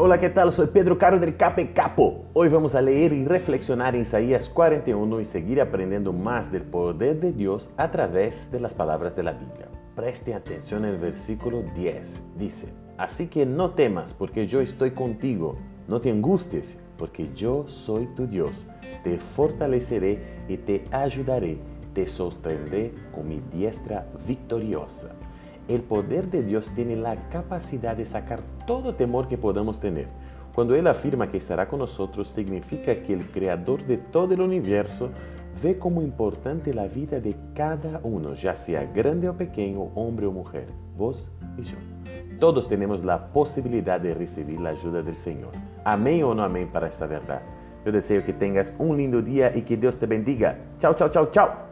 Hola, ¿qué tal? Soy Pedro Caro del Cape Capo. Hoy vamos a leer y reflexionar en Isaías 41 y seguir aprendiendo más del poder de Dios a través de las palabras de la Biblia. Preste atención en el versículo 10. Dice, Así que no temas porque yo estoy contigo. No te angusties porque yo soy tu Dios. Te fortaleceré y te ayudaré. Te sostendré con mi diestra victoriosa el poder de Dios tiene la capacidad de sacar todo temor que podamos tener. Cuando Él afirma que estará con nosotros, significa que el Creador de todo el universo ve como importante la vida de cada uno, ya sea grande o pequeño, hombre o mujer, vos y yo. Todos tenemos la posibilidad de recibir la ayuda del Señor. Amén o no amén para esta verdad. Yo deseo que tengas un lindo día y que Dios te bendiga. Chao, chao, chao, chao.